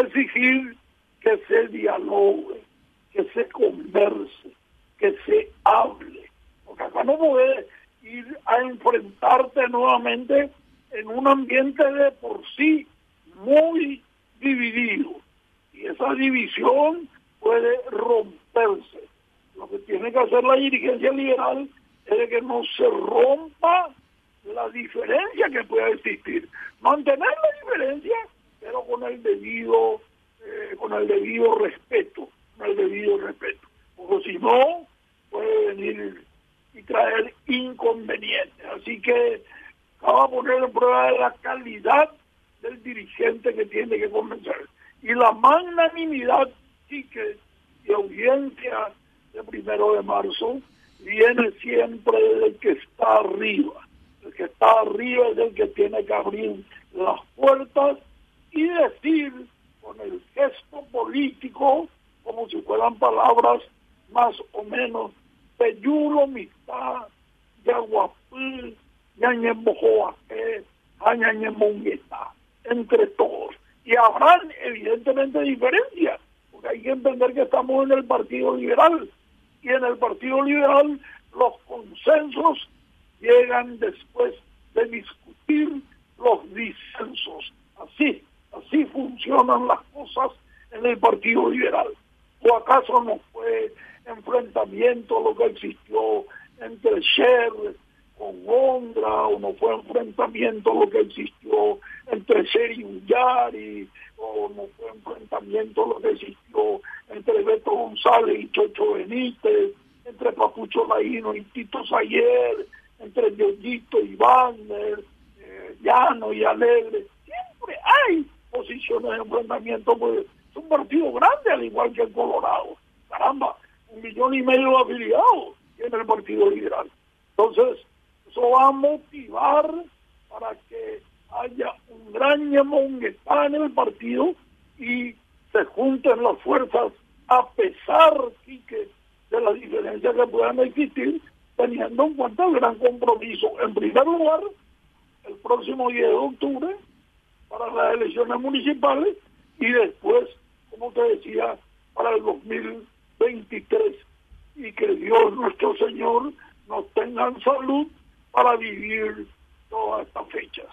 exigir que se dialogue, que se converse, que se hable. Porque acá no puede ir a enfrentarte nuevamente en un ambiente de por sí muy dividido. Y esa división puede romperse. Lo que tiene que hacer la dirigencia liberal es que no se rompa la diferencia que pueda existir. Mantener la diferencia, pero con el debido, eh, con el debido respeto, con el debido respeto. Porque si no, puede venir y traer inconvenientes. Así que vamos a poner en prueba la calidad del dirigente que tiene que convencer. Y la magnanimidad, sí que de audiencia de primero de marzo, viene siempre del que está arriba. El que está arriba es el que tiene que abrir las puertas y decir con el gesto político, como si fueran palabras más o menos, peyulo mitad, yaguapil, ñañembojoaque, añañemongueta, entre todos. Y habrán evidentemente diferencias, porque hay que entender que estamos en el Partido Liberal y en el Partido Liberal los consensos llegan después de discutir los disensos. Así, así las cosas en el Partido Liberal. ¿O acaso no fue enfrentamiento lo que existió entre Sher con Ondra, o no fue enfrentamiento lo que existió entre Sher y Ullari, o no fue enfrentamiento lo que existió entre Beto González y Chocho Benítez, entre Papucho Laino y Tito Sayer, entre Diosito y Wagner, eh, Llano y Alegre. Siempre hay posiciones de enfrentamiento, pues es un partido grande al igual que el Colorado. Caramba, un millón y medio de afiliados en el Partido Liberal. Entonces, eso va a motivar para que haya un gran está en el partido y se junten las fuerzas a pesar de las diferencias que puedan existir, teniendo en cuenta el gran compromiso, en primer lugar, el próximo 10 de octubre para las elecciones municipales y después, como te decía, para el 2023. Y que Dios nuestro Señor nos tenga en salud para vivir todas estas fechas.